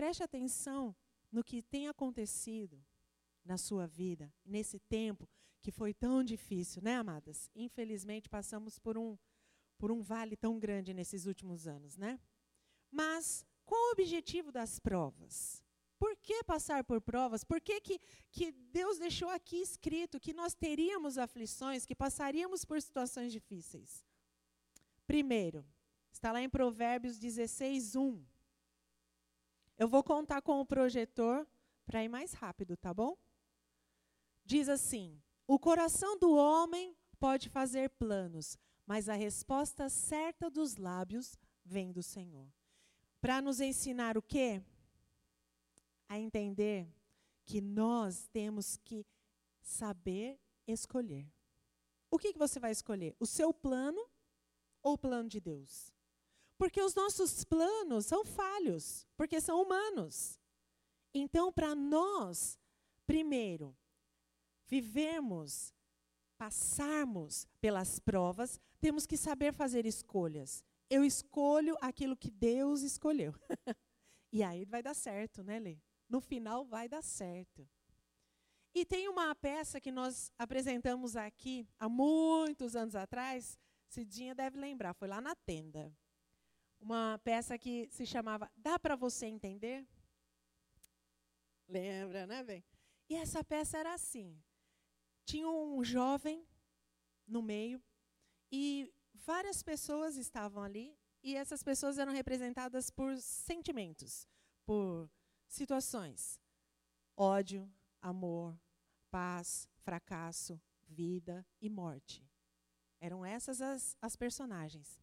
preste atenção no que tem acontecido na sua vida, nesse tempo que foi tão difícil, né, amadas? Infelizmente, passamos por um, por um vale tão grande nesses últimos anos, né? Mas qual o objetivo das provas? Por que passar por provas? Por que, que, que Deus deixou aqui escrito que nós teríamos aflições, que passaríamos por situações difíceis? Primeiro, está lá em Provérbios 16, 1. Eu vou contar com o projetor para ir mais rápido, tá bom? Diz assim: O coração do homem pode fazer planos, mas a resposta certa dos lábios vem do Senhor. Para nos ensinar o quê? A entender que nós temos que saber escolher. O que, que você vai escolher? O seu plano ou o plano de Deus? Porque os nossos planos são falhos, porque são humanos. Então, para nós, primeiro, vivermos, passarmos pelas provas, temos que saber fazer escolhas. Eu escolho aquilo que Deus escolheu. e aí vai dar certo, né, Lê? No final vai dar certo. E tem uma peça que nós apresentamos aqui há muitos anos atrás, Cidinha deve lembrar, foi lá na tenda uma peça que se chamava Dá para você entender? Lembra, né, bem? E essa peça era assim: tinha um jovem no meio e várias pessoas estavam ali e essas pessoas eram representadas por sentimentos, por situações: ódio, amor, paz, fracasso, vida e morte. Eram essas as, as personagens.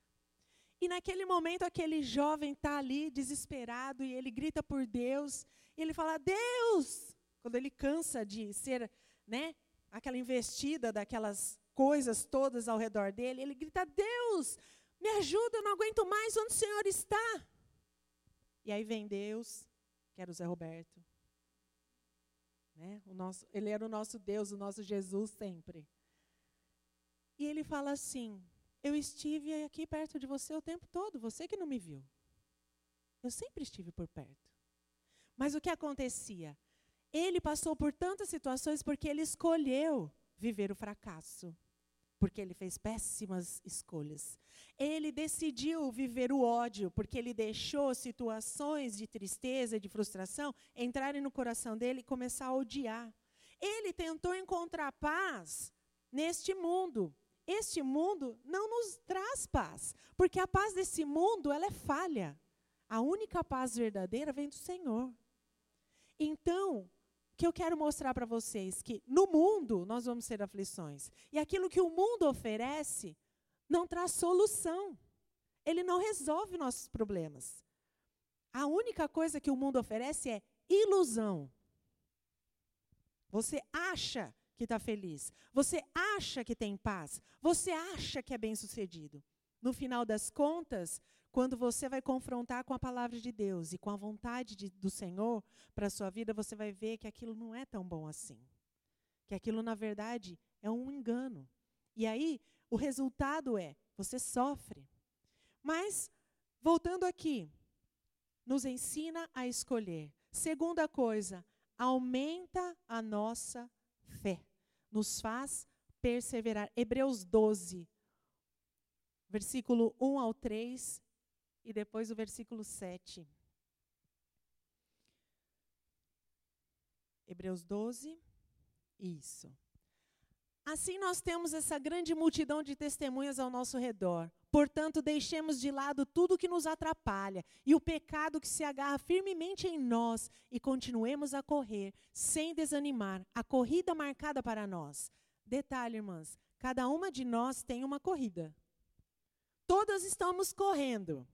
E naquele momento, aquele jovem está ali desesperado e ele grita por Deus. E ele fala: Deus! Quando ele cansa de ser, né, aquela investida daquelas coisas todas ao redor dele, ele grita: Deus, me ajuda, eu não aguento mais onde o Senhor está. E aí vem Deus, que era o Zé Roberto. Né? O nosso, ele era o nosso Deus, o nosso Jesus sempre. E ele fala assim: eu estive aqui perto de você o tempo todo, você que não me viu. Eu sempre estive por perto. Mas o que acontecia? Ele passou por tantas situações porque ele escolheu viver o fracasso. Porque ele fez péssimas escolhas. Ele decidiu viver o ódio, porque ele deixou situações de tristeza, de frustração entrarem no coração dele e começar a odiar. Ele tentou encontrar paz neste mundo, este mundo não nos traz paz, porque a paz desse mundo ela é falha. A única paz verdadeira vem do Senhor. Então, o que eu quero mostrar para vocês que no mundo nós vamos ter aflições e aquilo que o mundo oferece não traz solução. Ele não resolve nossos problemas. A única coisa que o mundo oferece é ilusão. Você acha que está feliz. Você acha que tem paz. Você acha que é bem-sucedido. No final das contas, quando você vai confrontar com a palavra de Deus e com a vontade de, do Senhor para a sua vida, você vai ver que aquilo não é tão bom assim. Que aquilo, na verdade, é um engano. E aí, o resultado é: você sofre. Mas, voltando aqui, nos ensina a escolher. Segunda coisa, aumenta a nossa fé nos faz perseverar. Hebreus 12, versículo 1 ao 3 e depois o versículo 7. Hebreus 12, isso. Assim nós temos essa grande multidão de testemunhas ao nosso redor. Portanto, deixemos de lado tudo que nos atrapalha e o pecado que se agarra firmemente em nós e continuemos a correr, sem desanimar, a corrida marcada para nós. Detalhe, irmãs: cada uma de nós tem uma corrida. Todas estamos correndo.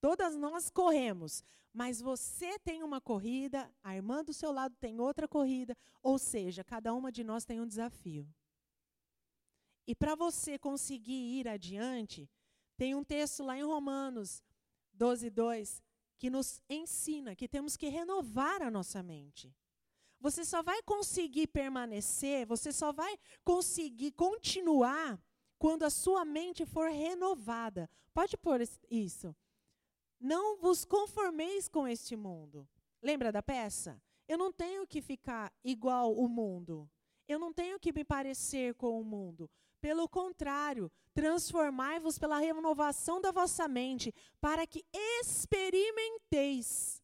Todas nós corremos, mas você tem uma corrida, a irmã do seu lado tem outra corrida, ou seja, cada uma de nós tem um desafio. E para você conseguir ir adiante, tem um texto lá em Romanos 12, 2, que nos ensina que temos que renovar a nossa mente. Você só vai conseguir permanecer, você só vai conseguir continuar quando a sua mente for renovada. Pode pôr isso. Não vos conformeis com este mundo. Lembra da peça? Eu não tenho que ficar igual o mundo. Eu não tenho que me parecer com o mundo. Pelo contrário, transformai-vos pela renovação da vossa mente, para que experimenteis.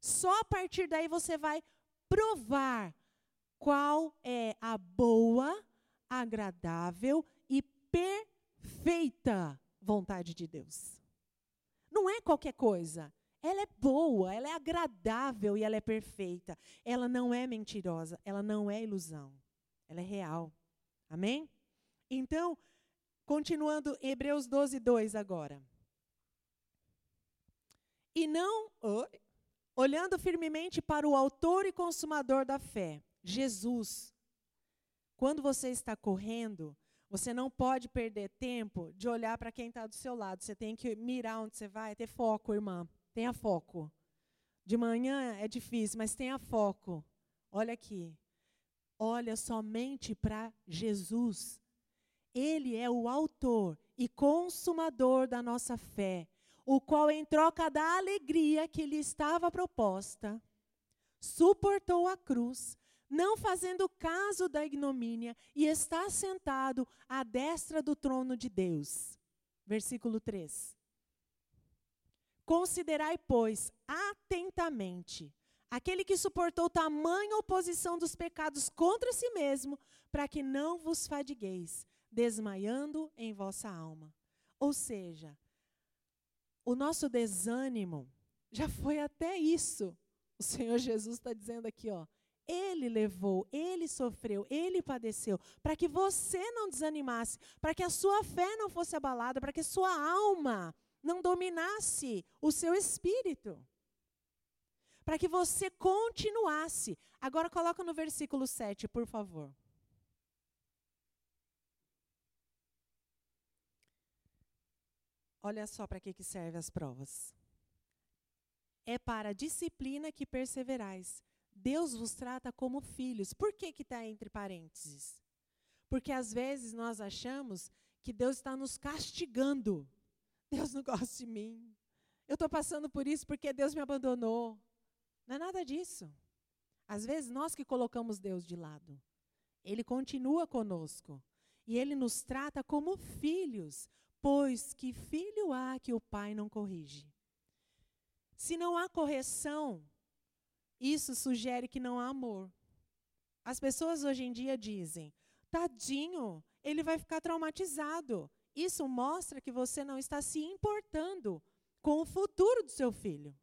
Só a partir daí você vai provar qual é a boa, agradável e perfeita vontade de Deus. Não é qualquer coisa. Ela é boa, ela é agradável e ela é perfeita. Ela não é mentirosa, ela não é ilusão. Ela é real. Amém? Então, continuando Hebreus 12, 2 agora. E não, olhando firmemente para o autor e consumador da fé, Jesus. Quando você está correndo, você não pode perder tempo de olhar para quem está do seu lado. Você tem que mirar onde você vai, ter foco, irmã. Tenha foco. De manhã é difícil, mas tenha foco. Olha aqui. Olha somente para Jesus. Ele é o autor e consumador da nossa fé, o qual, em troca da alegria que lhe estava proposta, suportou a cruz, não fazendo caso da ignomínia, e está sentado à destra do trono de Deus. Versículo 3. Considerai, pois, atentamente aquele que suportou tamanha oposição dos pecados contra si mesmo, para que não vos fadigueis, desmaiando em vossa alma. Ou seja, o nosso desânimo já foi até isso. O Senhor Jesus está dizendo aqui, ó. Ele levou, ele sofreu, ele padeceu, para que você não desanimasse, para que a sua fé não fosse abalada, para que a sua alma não dominasse o seu espírito. Para que você continuasse. Agora coloca no versículo 7, por favor. Olha só para que, que servem as provas. É para a disciplina que perseverais. Deus vos trata como filhos. Por que está entre parênteses? Porque às vezes nós achamos que Deus está nos castigando. Deus não gosta de mim. Eu estou passando por isso porque Deus me abandonou. Não é nada disso. Às vezes nós que colocamos Deus de lado. Ele continua conosco. E ele nos trata como filhos. Pois que filho há que o pai não corrige? Se não há correção, isso sugere que não há amor. As pessoas hoje em dia dizem: tadinho, ele vai ficar traumatizado. Isso mostra que você não está se importando com o futuro do seu filho.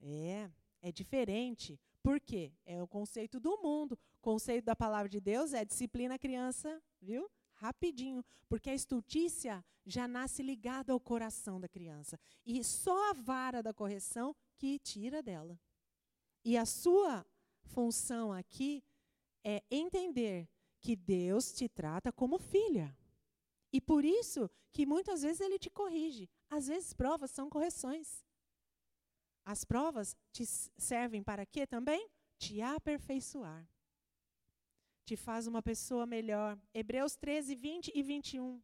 É, é diferente. Por quê? É o conceito do mundo. O conceito da palavra de Deus é disciplina a criança, viu? Rapidinho, porque a estultícia já nasce ligada ao coração da criança. E só a vara da correção que tira dela. E a sua função aqui é entender que Deus te trata como filha. E por isso que muitas vezes ele te corrige. Às vezes provas são correções. As provas te servem para quê também? Te aperfeiçoar te faz uma pessoa melhor. Hebreus 13, 20 e 21.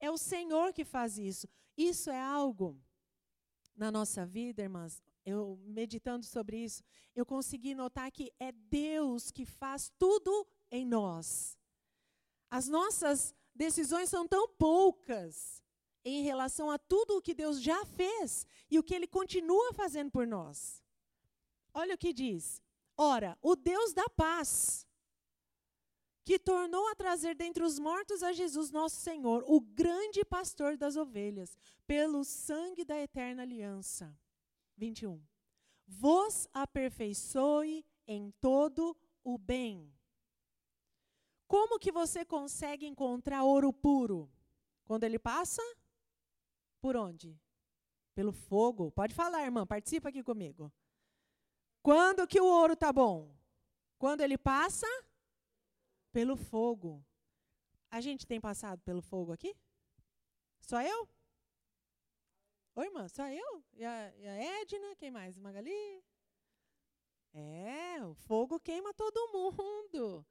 É o Senhor que faz isso. Isso é algo na nossa vida, irmãs. Eu meditando sobre isso, eu consegui notar que é Deus que faz tudo em nós. As nossas decisões são tão poucas em relação a tudo o que Deus já fez e o que Ele continua fazendo por nós. Olha o que diz. Ora, o Deus da paz que tornou a trazer dentre os mortos a Jesus nosso Senhor, o grande pastor das ovelhas, pelo sangue da eterna aliança. 21. Vos aperfeiçoe em todo o bem. Como que você consegue encontrar ouro puro? Quando ele passa? Por onde? Pelo fogo. Pode falar, irmã, participa aqui comigo. Quando que o ouro tá bom? Quando ele passa? Pelo fogo. A gente tem passado pelo fogo aqui? Só eu? Oi, irmã, só eu? E a, e a Edna? Quem mais? Magali? É, o fogo queima todo mundo.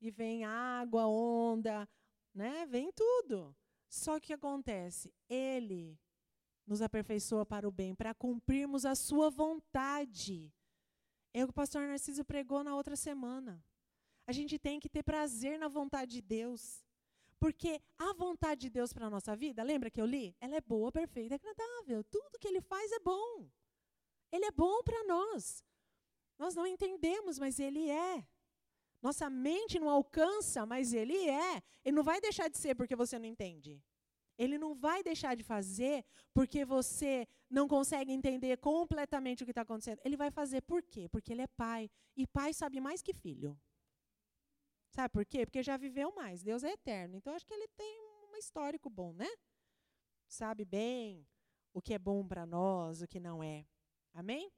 E vem água, onda, né? Vem tudo. Só que acontece, ele nos aperfeiçoa para o bem, para cumprirmos a sua vontade. É o que o pastor Narciso pregou na outra semana. A gente tem que ter prazer na vontade de Deus. Porque a vontade de Deus para a nossa vida, lembra que eu li? Ela é boa, perfeita, agradável. Tudo que ele faz é bom. Ele é bom para nós. Nós não entendemos, mas ele é. Nossa mente não alcança, mas ele é. Ele não vai deixar de ser porque você não entende. Ele não vai deixar de fazer porque você não consegue entender completamente o que está acontecendo. Ele vai fazer por quê? Porque ele é pai. E pai sabe mais que filho. Sabe por quê? Porque já viveu mais. Deus é eterno. Então acho que ele tem um histórico bom, né? Sabe bem o que é bom para nós, o que não é. Amém?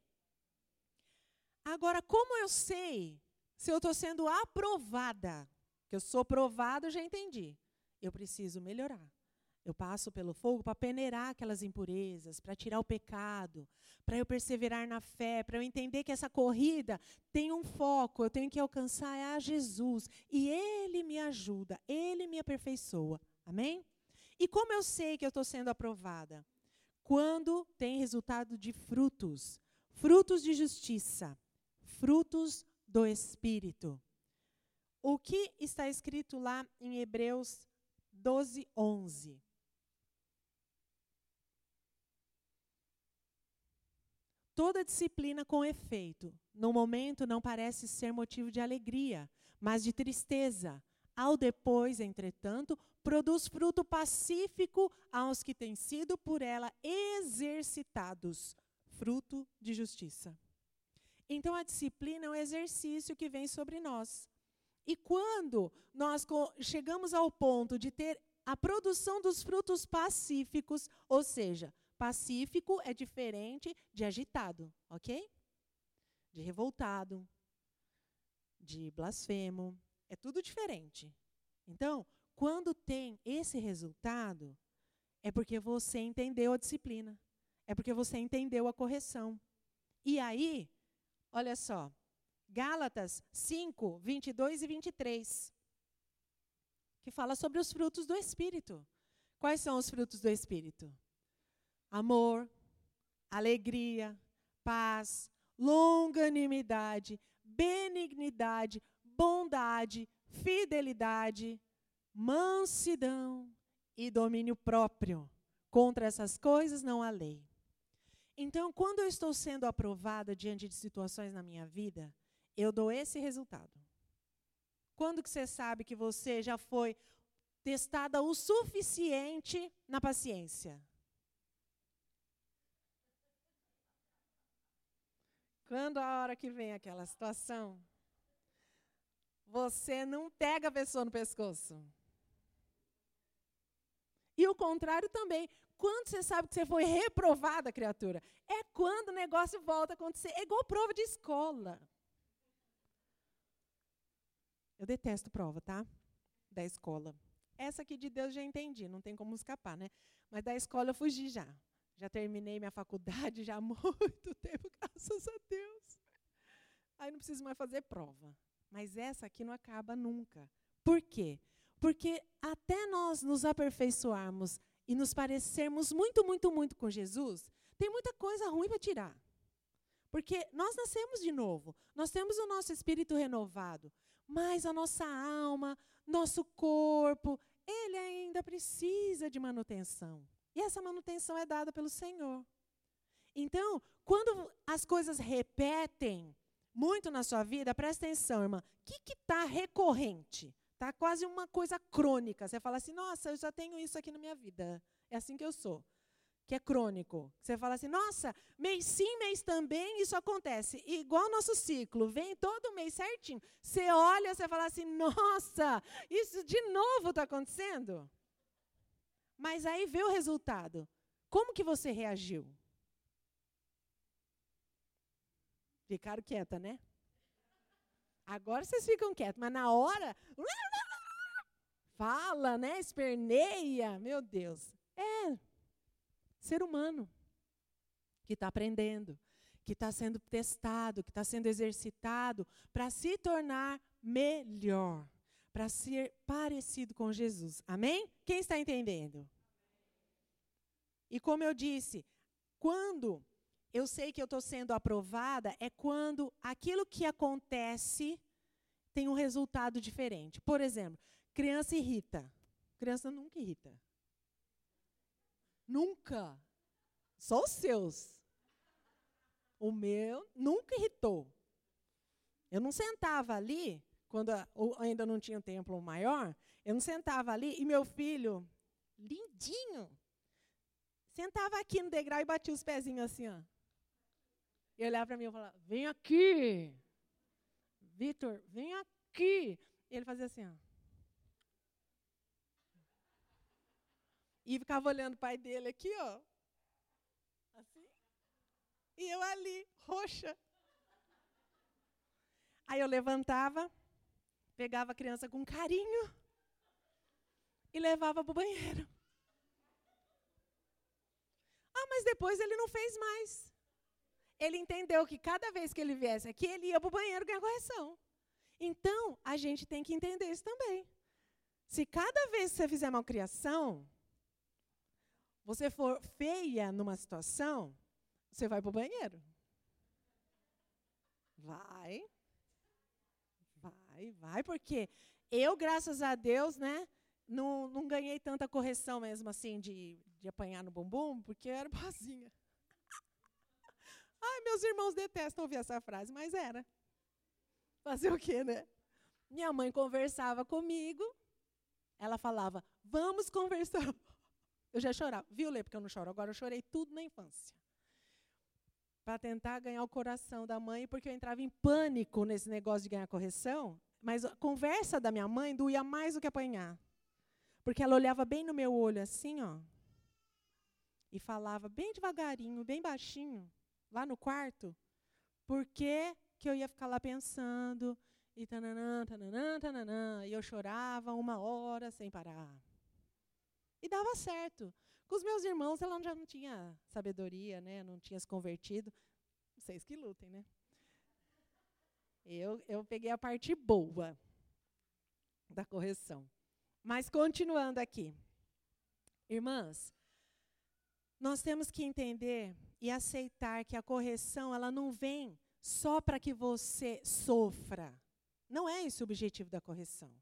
Agora, como eu sei se eu estou sendo aprovada? Que eu sou provada, já entendi. Eu preciso melhorar. Eu passo pelo fogo para peneirar aquelas impurezas, para tirar o pecado, para eu perseverar na fé, para eu entender que essa corrida tem um foco, eu tenho que alcançar a Jesus. E Ele me ajuda, Ele me aperfeiçoa. Amém? E como eu sei que eu estou sendo aprovada? Quando tem resultado de frutos frutos de justiça, frutos do Espírito. O que está escrito lá em Hebreus 12, 11? Toda disciplina com efeito, no momento não parece ser motivo de alegria, mas de tristeza. Ao depois, entretanto, produz fruto pacífico aos que têm sido por ela exercitados, fruto de justiça. Então, a disciplina é um exercício que vem sobre nós. E quando nós chegamos ao ponto de ter a produção dos frutos pacíficos, ou seja, Pacífico é diferente de agitado, ok? De revoltado, de blasfemo. É tudo diferente. Então, quando tem esse resultado, é porque você entendeu a disciplina. É porque você entendeu a correção. E aí, olha só, Gálatas 5, 22 e 23, que fala sobre os frutos do Espírito. Quais são os frutos do Espírito? Amor, alegria, paz, longanimidade, benignidade, bondade, fidelidade, mansidão e domínio próprio. Contra essas coisas não há lei. Então, quando eu estou sendo aprovada diante de situações na minha vida, eu dou esse resultado. Quando que você sabe que você já foi testada o suficiente na paciência? Quando a hora que vem aquela situação, você não pega a pessoa no pescoço. E o contrário também. Quando você sabe que você foi reprovada, criatura, é quando o negócio volta a acontecer. É igual prova de escola. Eu detesto prova, tá? Da escola. Essa aqui de Deus já entendi, não tem como escapar, né? Mas da escola eu fugi já. Já terminei minha faculdade já há muito tempo, graças a Deus. Aí não preciso mais fazer prova. Mas essa aqui não acaba nunca. Por quê? Porque até nós nos aperfeiçoarmos e nos parecermos muito, muito, muito com Jesus, tem muita coisa ruim para tirar. Porque nós nascemos de novo, nós temos o nosso espírito renovado, mas a nossa alma, nosso corpo, ele ainda precisa de manutenção. E essa manutenção é dada pelo Senhor. Então, quando as coisas repetem muito na sua vida, presta atenção, irmã. O que está recorrente? Está quase uma coisa crônica. Você fala assim, nossa, eu já tenho isso aqui na minha vida. É assim que eu sou. Que é crônico. Você fala assim, nossa, mês sim, mês também, isso acontece. E igual nosso ciclo, vem todo mês certinho. Você olha, você fala assim, nossa, isso de novo está acontecendo? Mas aí vê o resultado. Como que você reagiu? Ficaram quieta, né? Agora vocês ficam quietos, mas na hora fala, né? Esperneia, meu Deus. É ser humano que está aprendendo, que está sendo testado, que está sendo exercitado para se tornar melhor para ser parecido com Jesus. Amém? Quem está entendendo? E como eu disse, quando eu sei que eu estou sendo aprovada, é quando aquilo que acontece tem um resultado diferente. Por exemplo, criança irrita. Criança nunca irrita. Nunca. Só os seus. O meu nunca irritou. Eu não sentava ali, quando ainda não tinha um templo maior, eu não sentava ali e meu filho, lindinho, sentava aqui no degrau e batia os pezinhos assim, ó. E olhava para mim e falava: Vem aqui. Vitor, vem aqui. E ele fazia assim, ó. E ficava olhando o pai dele aqui, ó. Assim. E eu ali, roxa. Aí eu levantava, pegava a criança com carinho e levava para o banheiro. Ah, mas depois ele não fez mais. Ele entendeu que cada vez que ele viesse aqui, ele ia para o banheiro ganhar correção. Então, a gente tem que entender isso também. Se cada vez que você fizer malcriação, você for feia numa situação, você vai para o banheiro. Vai. Vai, vai, porque eu, graças a Deus, né, não, não ganhei tanta correção mesmo assim de, de apanhar no bumbum, porque eu era boazinha. Ai, meus irmãos detestam ouvir essa frase, mas era. Fazer o quê, né? Minha mãe conversava comigo, ela falava, vamos conversar. Eu já chorava. Viu, Lê, porque eu não choro. Agora eu chorei tudo na infância. Para tentar ganhar o coração da mãe, porque eu entrava em pânico nesse negócio de ganhar correção. Mas a conversa da minha mãe doía mais do que apanhar. Porque ela olhava bem no meu olho, assim, ó. E falava bem devagarinho, bem baixinho, lá no quarto. Por que, que eu ia ficar lá pensando? E tananã, tananã, tananã. E eu chorava uma hora sem parar. E dava certo. Com os meus irmãos, ela já não tinha sabedoria, né? não tinha se convertido. Vocês que lutem, né? Eu, eu peguei a parte boa da correção. Mas continuando aqui. Irmãs, nós temos que entender e aceitar que a correção ela não vem só para que você sofra. Não é esse o objetivo da correção.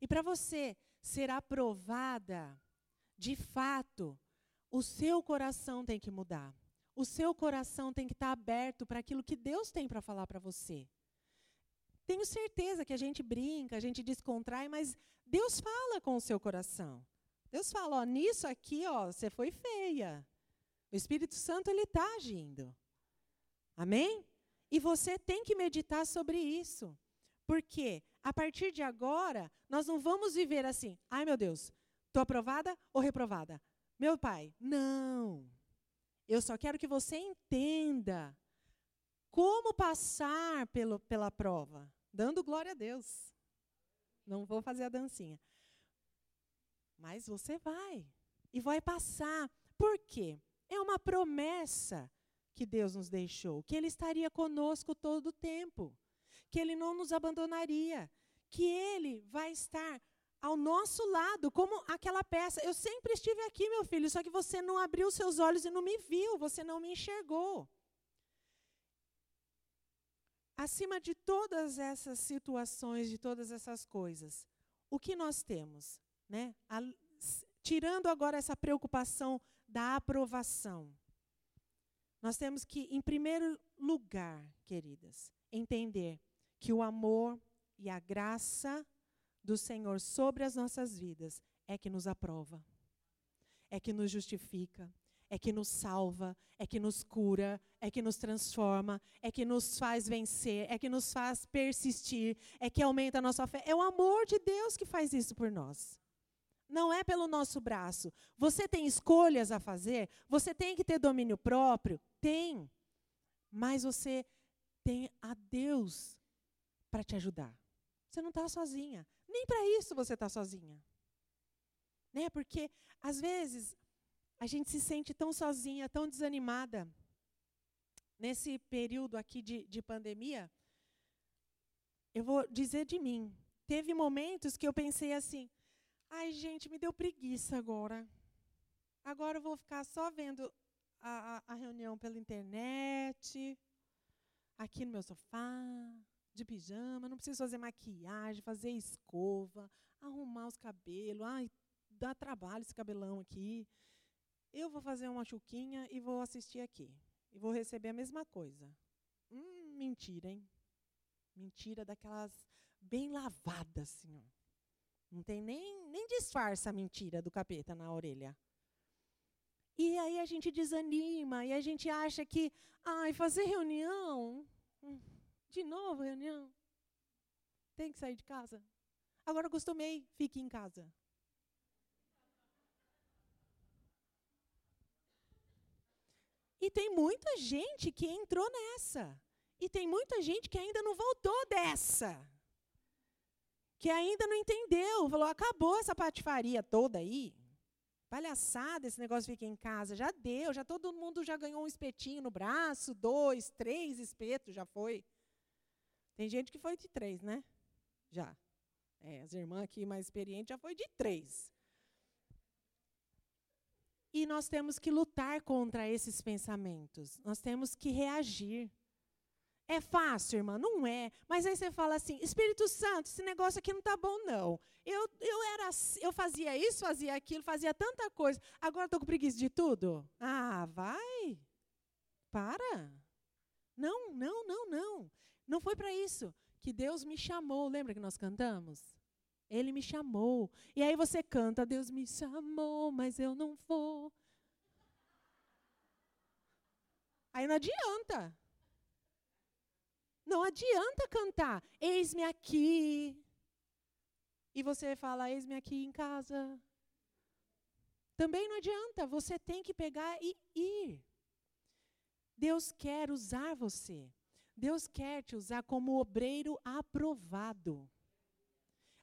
E para você ser aprovada, de fato, o seu coração tem que mudar. O seu coração tem que estar aberto para aquilo que Deus tem para falar para você. Tenho certeza que a gente brinca, a gente descontrai, mas Deus fala com o seu coração. Deus fala, ó, nisso aqui, ó, você foi feia. O Espírito Santo ele está agindo. Amém? E você tem que meditar sobre isso. Porque a partir de agora, nós não vamos viver assim, ai meu Deus, Estou aprovada ou reprovada? Meu pai, não. Eu só quero que você entenda como passar pelo, pela prova, dando glória a Deus. Não vou fazer a dancinha. Mas você vai. E vai passar. Por quê? É uma promessa que Deus nos deixou, que Ele estaria conosco todo o tempo, que Ele não nos abandonaria, que Ele vai estar ao nosso lado, como aquela peça. Eu sempre estive aqui, meu filho, só que você não abriu seus olhos e não me viu, você não me enxergou. Acima de todas essas situações, de todas essas coisas, o que nós temos? Né? A, tirando agora essa preocupação da aprovação, nós temos que, em primeiro lugar, queridas, entender que o amor e a graça do Senhor sobre as nossas vidas é que nos aprova, é que nos justifica, é que nos salva, é que nos cura, é que nos transforma, é que nos faz vencer, é que nos faz persistir, é que aumenta a nossa fé. É o amor de Deus que faz isso por nós. Não é pelo nosso braço. Você tem escolhas a fazer, você tem que ter domínio próprio? Tem. Mas você tem a Deus para te ajudar. Você não está sozinha. Nem para isso você está sozinha. Né? Porque, às vezes, a gente se sente tão sozinha, tão desanimada. Nesse período aqui de, de pandemia, eu vou dizer de mim. Teve momentos que eu pensei assim: ai, gente, me deu preguiça agora. Agora eu vou ficar só vendo a, a, a reunião pela internet, aqui no meu sofá, de pijama, não preciso fazer maquiagem, fazer escova, arrumar os cabelos. Ai, dá trabalho esse cabelão aqui. Eu vou fazer uma chuquinha e vou assistir aqui. E vou receber a mesma coisa. Hum, mentira, hein? Mentira daquelas bem lavadas, assim. Ó. Não tem nem, nem disfarça a mentira do capeta na orelha. E aí a gente desanima e a gente acha que, ai, fazer reunião, hum, de novo reunião, tem que sair de casa. Agora acostumei, fique em casa. E tem muita gente que entrou nessa. E tem muita gente que ainda não voltou dessa. Que ainda não entendeu. Falou, acabou essa patifaria toda aí. Palhaçada, esse negócio fica em casa. Já deu, já todo mundo já ganhou um espetinho no braço, dois, três espetos, já foi. Tem gente que foi de três, né? Já. É, as irmãs aqui mais experientes já foi de três. E nós temos que lutar contra esses pensamentos. Nós temos que reagir. É fácil, irmã? Não é. Mas aí você fala assim: Espírito Santo, esse negócio aqui não está bom, não. Eu, eu, era, eu fazia isso, fazia aquilo, fazia tanta coisa. Agora estou com preguiça de tudo? Ah, vai. Para. Não, não, não, não. Não foi para isso que Deus me chamou. Lembra que nós cantamos? Ele me chamou. E aí você canta: Deus me chamou, mas eu não vou. Aí não adianta. Não adianta cantar, eis-me aqui. E você fala, eis-me aqui em casa. Também não adianta, você tem que pegar e ir. Deus quer usar você. Deus quer te usar como obreiro aprovado.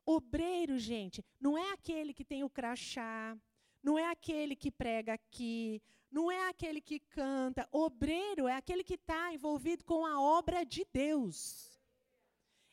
Obreiro, gente, não é aquele que tem o crachá, não é aquele que prega aqui, não é aquele que canta. Obreiro é aquele que está envolvido com a obra de Deus.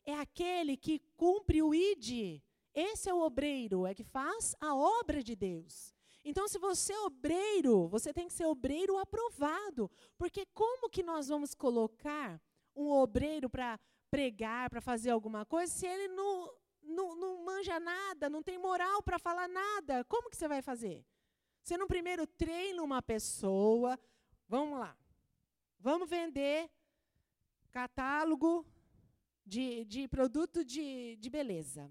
É aquele que cumpre o ID. Esse é o obreiro, é que faz a obra de Deus. Então, se você é obreiro, você tem que ser obreiro aprovado. Porque como que nós vamos colocar um obreiro para pregar, para fazer alguma coisa, se ele não, não, não manja nada, não tem moral para falar nada? Como que você vai fazer? Você não primeiro treina uma pessoa. Vamos lá. Vamos vender catálogo de, de produto de, de beleza.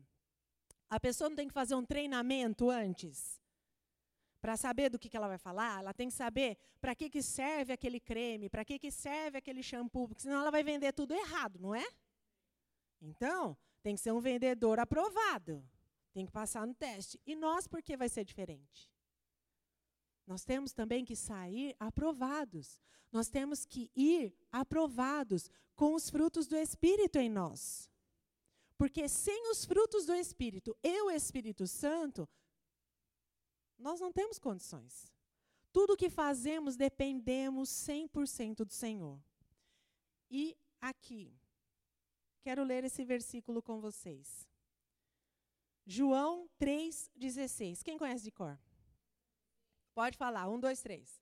A pessoa não tem que fazer um treinamento antes? Para saber do que, que ela vai falar, ela tem que saber para que, que serve aquele creme, para que, que serve aquele shampoo, porque senão ela vai vender tudo errado, não é? Então, tem que ser um vendedor aprovado. Tem que passar no teste. E nós, por que vai ser diferente? Nós temos também que sair aprovados. Nós temos que ir aprovados com os frutos do Espírito em nós. Porque sem os frutos do Espírito e o Espírito Santo, nós não temos condições. Tudo que fazemos dependemos 100% do Senhor. E aqui, quero ler esse versículo com vocês. João 3,16. Quem conhece de cor? Pode falar. Um, dois, três.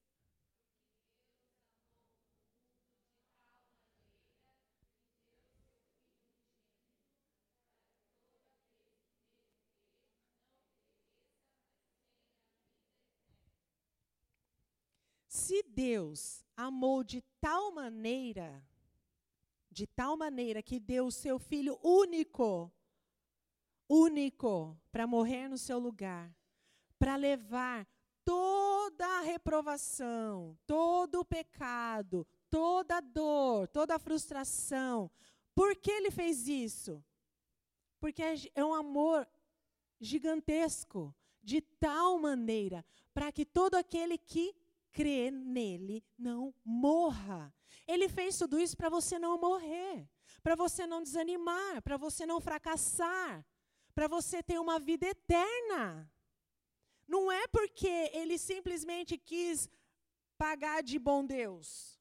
Se Deus amou de tal maneira, de tal maneira que deu o seu filho único, único, para morrer no seu lugar, para levar toda a reprovação, todo o pecado, toda a dor, toda a frustração. Por que ele fez isso? Porque é, é um amor gigantesco, de tal maneira, para que todo aquele que crê nele não morra. Ele fez tudo isso para você não morrer, para você não desanimar, para você não fracassar, para você ter uma vida eterna. Não é porque ele simplesmente quis pagar de bom Deus.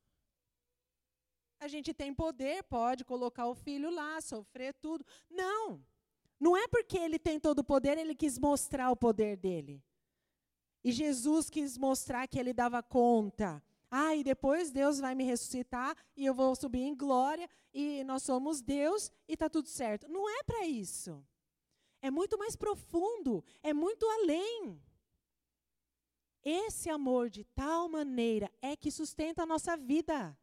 A gente tem poder, pode colocar o filho lá, sofrer tudo. Não. Não é porque ele tem todo o poder, ele quis mostrar o poder dele. E Jesus quis mostrar que ele dava conta. Ah, e depois Deus vai me ressuscitar e eu vou subir em glória e nós somos Deus e está tudo certo. Não é para isso. É muito mais profundo, é muito além. Esse amor de tal maneira é que sustenta a nossa vida.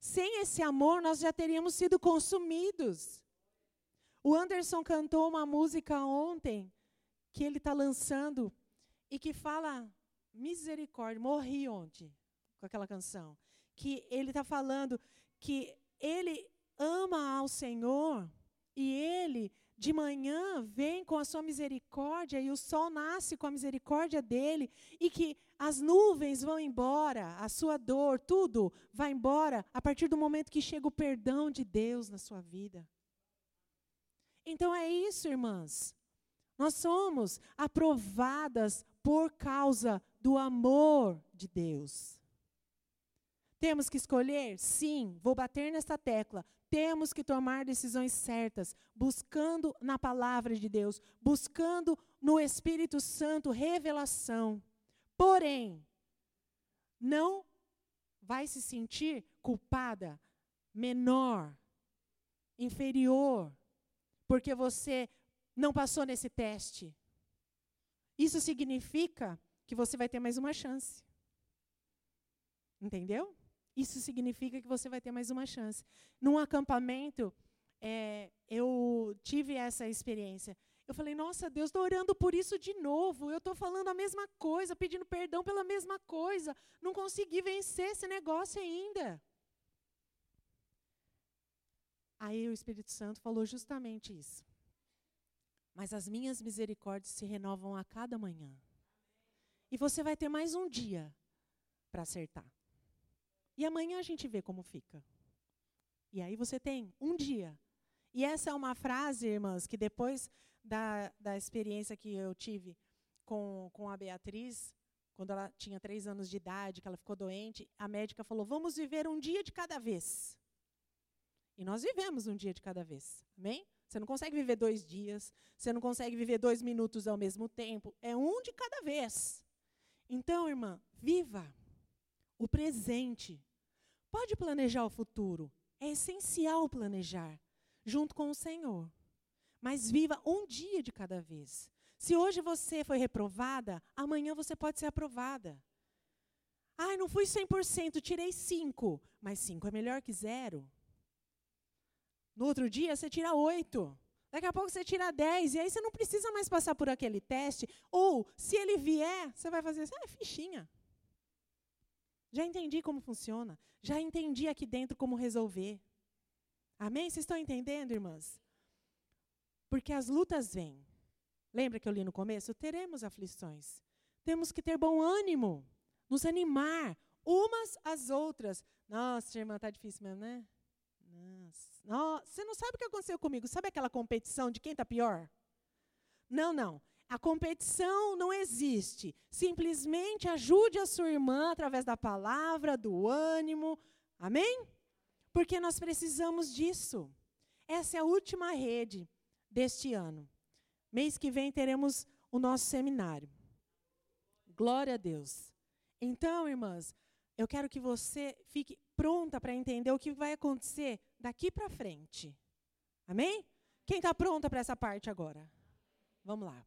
Sem esse amor, nós já teríamos sido consumidos. O Anderson cantou uma música ontem que ele está lançando e que fala misericórdia. Morri ontem com aquela canção. Que ele está falando que ele ama ao Senhor e ele de manhã vem com a sua misericórdia e o sol nasce com a misericórdia dele e que as nuvens vão embora, a sua dor, tudo vai embora a partir do momento que chega o perdão de Deus na sua vida. Então é isso, irmãs. Nós somos aprovadas por causa do amor de Deus. Temos que escolher? Sim, vou bater nesta tecla. Temos que tomar decisões certas, buscando na palavra de Deus, buscando no Espírito Santo revelação. Porém, não vai se sentir culpada, menor, inferior, porque você não passou nesse teste. Isso significa que você vai ter mais uma chance. Entendeu? Isso significa que você vai ter mais uma chance. Num acampamento, é, eu tive essa experiência. Eu falei, nossa Deus, estou orando por isso de novo. Eu estou falando a mesma coisa, pedindo perdão pela mesma coisa. Não consegui vencer esse negócio ainda. Aí o Espírito Santo falou justamente isso. Mas as minhas misericórdias se renovam a cada manhã. E você vai ter mais um dia para acertar. E amanhã a gente vê como fica. E aí você tem um dia. E essa é uma frase, irmãs, que depois da, da experiência que eu tive com, com a Beatriz, quando ela tinha três anos de idade, que ela ficou doente, a médica falou: vamos viver um dia de cada vez. E nós vivemos um dia de cada vez. Amém? Você não consegue viver dois dias, você não consegue viver dois minutos ao mesmo tempo. É um de cada vez. Então, irmã, viva o presente. Pode planejar o futuro. É essencial planejar junto com o Senhor. Mas viva um dia de cada vez. Se hoje você foi reprovada, amanhã você pode ser aprovada. Ai, não fui 100%, tirei 5. Mas 5 é melhor que zero. No outro dia, você tira 8. Daqui a pouco você tira 10. E aí você não precisa mais passar por aquele teste. Ou, se ele vier, você vai fazer assim, ah, fichinha. Já entendi como funciona. Já entendi aqui dentro como resolver. Amém? Vocês estão entendendo, irmãs? Porque as lutas vêm. Lembra que eu li no começo? Teremos aflições. Temos que ter bom ânimo, nos animar umas às outras. Nossa, irmã, tá difícil mesmo, né? Nossa. Nossa, você não sabe o que aconteceu comigo? Sabe aquela competição de quem está pior? Não, não. A competição não existe. Simplesmente ajude a sua irmã através da palavra, do ânimo. Amém? Porque nós precisamos disso. Essa é a última rede deste ano. Mês que vem teremos o nosso seminário. Glória a Deus. Então, irmãs, eu quero que você fique pronta para entender o que vai acontecer daqui para frente. Amém? Quem está pronta para essa parte agora? Vamos lá.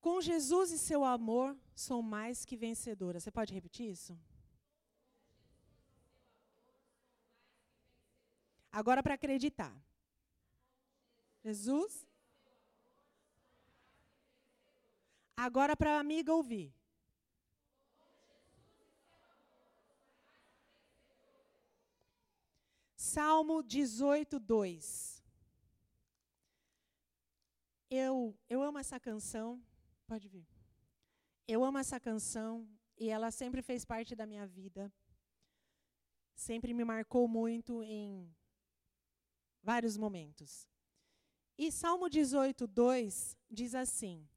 Com Jesus e seu amor, sou mais que vencedora. Você pode repetir isso? Agora para acreditar. Jesus. Agora para a amiga ouvir. Salmo 18, 2. Eu, eu amo essa canção. Pode vir. Eu amo essa canção e ela sempre fez parte da minha vida. Sempre me marcou muito em vários momentos. E Salmo 18, 2 diz assim: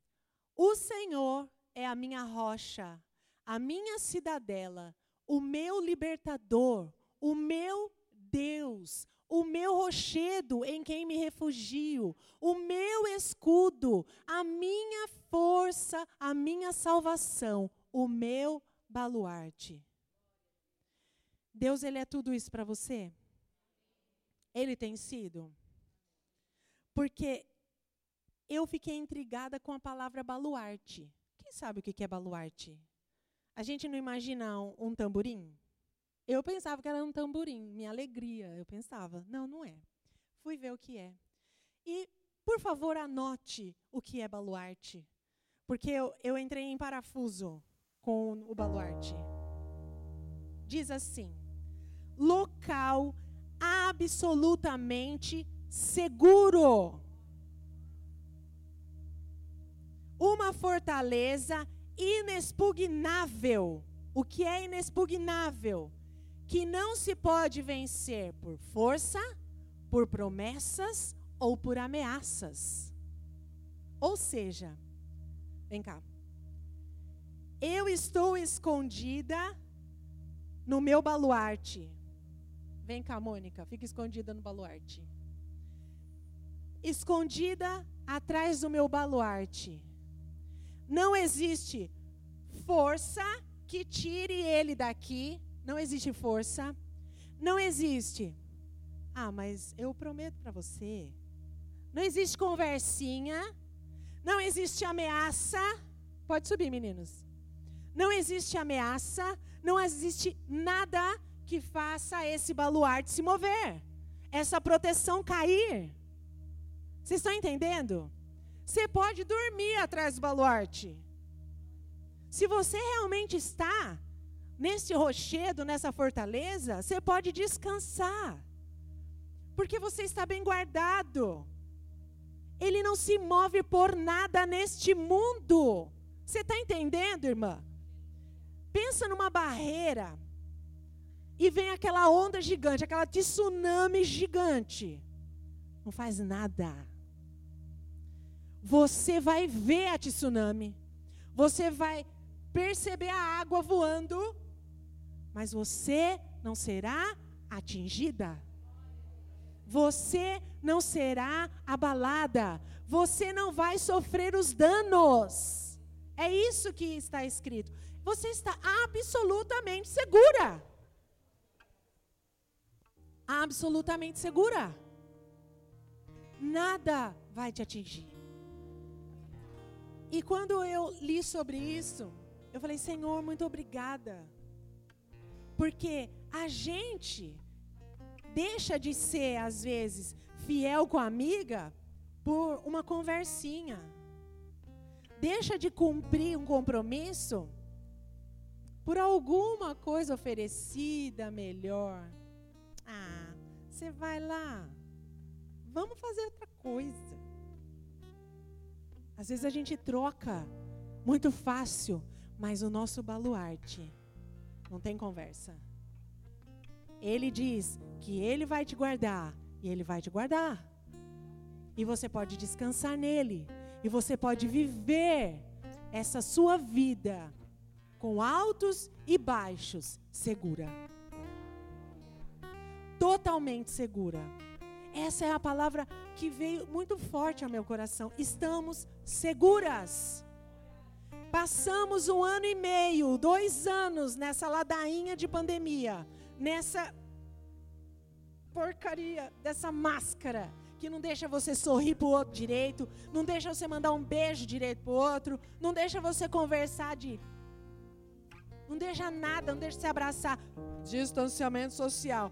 O Senhor é a minha rocha, a minha cidadela, o meu libertador, o meu Deus, o meu rochedo em quem me refugio, o meu escudo, a minha força, a minha salvação, o meu baluarte. Deus, ele é tudo isso para você? Ele tem sido? Porque eu fiquei intrigada com a palavra baluarte. Quem sabe o que é baluarte? A gente não imagina um, um tamborim? Eu pensava que era um tamborim, minha alegria, eu pensava. Não, não é. Fui ver o que é. E, por favor, anote o que é baluarte. Porque eu, eu entrei em parafuso com o baluarte. Diz assim: local absolutamente seguro. Uma fortaleza inexpugnável. O que é inexpugnável? Que não se pode vencer por força, por promessas ou por ameaças. Ou seja, vem cá. Eu estou escondida no meu baluarte. Vem cá, Mônica, fica escondida no baluarte. Escondida atrás do meu baluarte. Não existe força que tire ele daqui não existe força. Não existe. Ah, mas eu prometo para você. Não existe conversinha. Não existe ameaça. Pode subir, meninos. Não existe ameaça. Não existe nada que faça esse baluarte se mover. Essa proteção cair. Vocês estão entendendo? Você pode dormir atrás do baluarte. Se você realmente está nesse rochedo, nessa fortaleza, você pode descansar. Porque você está bem guardado. Ele não se move por nada neste mundo. Você está entendendo, irmã? Pensa numa barreira e vem aquela onda gigante, aquela tsunami gigante. Não faz nada. Você vai ver a tsunami. Você vai perceber a água voando mas você não será atingida. Você não será abalada. Você não vai sofrer os danos. É isso que está escrito. Você está absolutamente segura. Absolutamente segura. Nada vai te atingir. E quando eu li sobre isso, eu falei: Senhor, muito obrigada porque a gente deixa de ser, às vezes, fiel com a amiga por uma conversinha. Deixa de cumprir um compromisso por alguma coisa oferecida melhor. Ah, você vai lá. Vamos fazer outra coisa. Às vezes a gente troca muito fácil, mas o nosso baluarte não tem conversa. Ele diz que ele vai te guardar e ele vai te guardar. E você pode descansar nele. E você pode viver essa sua vida com altos e baixos, segura. Totalmente segura. Essa é a palavra que veio muito forte ao meu coração. Estamos seguras. Passamos um ano e meio, dois anos nessa ladainha de pandemia, nessa porcaria dessa máscara que não deixa você sorrir para o outro direito, não deixa você mandar um beijo direito para o outro, não deixa você conversar de. Não deixa nada, não deixa se abraçar. Distanciamento social.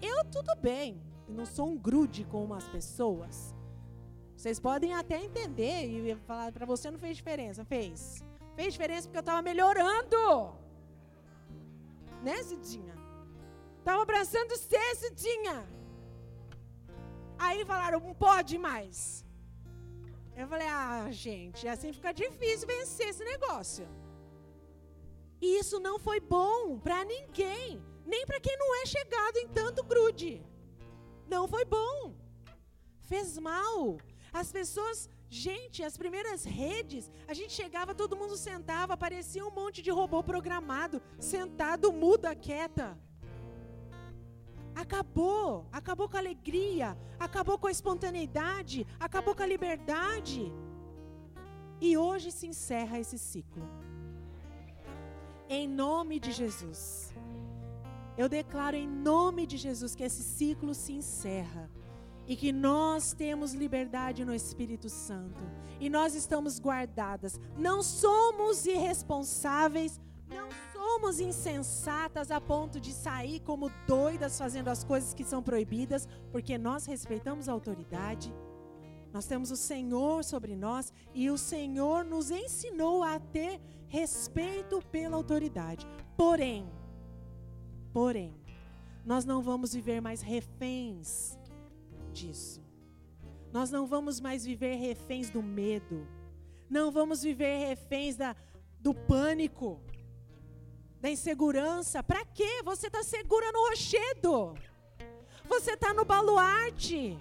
Eu tudo bem, não sou um grude com umas pessoas. Vocês podem até entender e falar para você não fez diferença. Fez. Fez diferença porque eu estava melhorando. Né, Cidinha? Estava abraçando você, Cidinha. Aí falaram, não pode mais. Eu falei, ah, gente, assim fica difícil vencer esse negócio. E isso não foi bom para ninguém, nem para quem não é chegado em tanto grude. Não foi bom. Fez mal. As pessoas, gente, as primeiras redes, a gente chegava, todo mundo sentava, parecia um monte de robô programado, sentado, muda, quieta. Acabou, acabou com a alegria, acabou com a espontaneidade, acabou com a liberdade. E hoje se encerra esse ciclo. Em nome de Jesus. Eu declaro em nome de Jesus que esse ciclo se encerra e que nós temos liberdade no Espírito Santo e nós estamos guardadas. Não somos irresponsáveis, não somos insensatas a ponto de sair como doidas fazendo as coisas que são proibidas, porque nós respeitamos a autoridade. Nós temos o Senhor sobre nós e o Senhor nos ensinou a ter respeito pela autoridade. Porém, porém, nós não vamos viver mais reféns disso. Nós não vamos mais viver reféns do medo. Não vamos viver reféns da, do pânico, da insegurança. Para quê? Você está segura no rochedo. Você está no baluarte.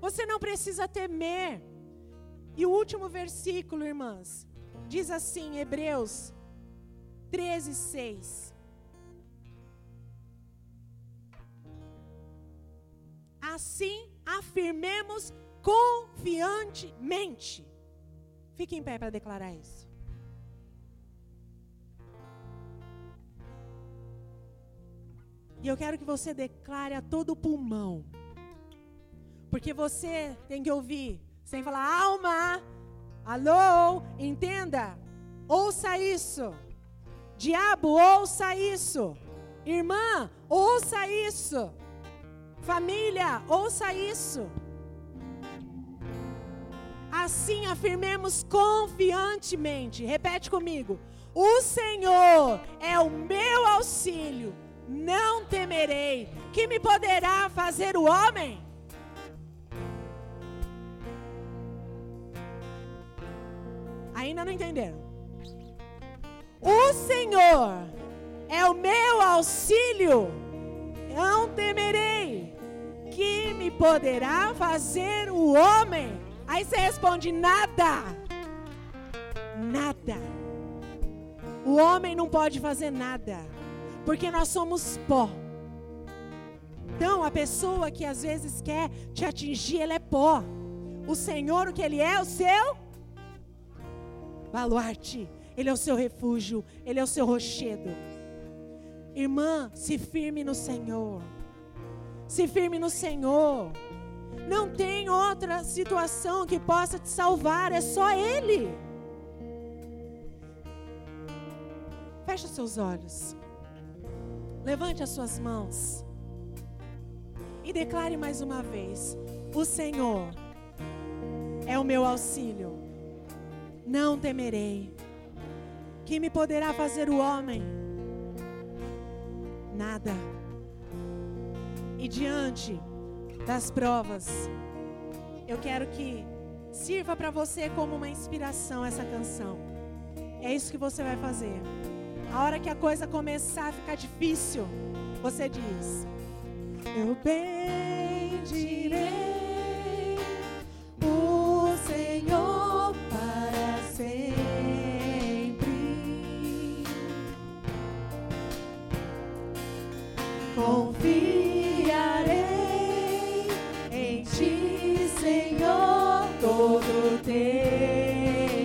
Você não precisa temer. E o último versículo, irmãs, diz assim, Hebreus 13, 6. Assim afirmemos confiantemente. Fique em pé para declarar isso. E eu quero que você declare a todo pulmão. Porque você tem que ouvir, sem falar, alma, alô, entenda, ouça isso. Diabo, ouça isso. Irmã, ouça isso. Família, ouça isso. Assim afirmemos confiantemente. Repete comigo. O Senhor é o meu auxílio. Não temerei. Que me poderá fazer o homem? Ainda não entenderam? O Senhor é o meu auxílio. Não temerei que me poderá fazer o homem? Aí você responde: nada. Nada. O homem não pode fazer nada, porque nós somos pó. Então, a pessoa que às vezes quer te atingir, ela é pó. O Senhor, o que Ele é? O seu baluarte. Ele é o seu refúgio. Ele é o seu rochedo. Irmã, se firme no Senhor. Se firme no Senhor. Não tem outra situação que possa te salvar, é só Ele. Feche seus olhos. Levante as suas mãos. E declare mais uma vez: O Senhor é o meu auxílio. Não temerei. Que me poderá fazer o homem? Nada e diante das provas, eu quero que sirva para você como uma inspiração essa canção. É isso que você vai fazer. A hora que a coisa começar a ficar difícil, você diz: Eu bendirei.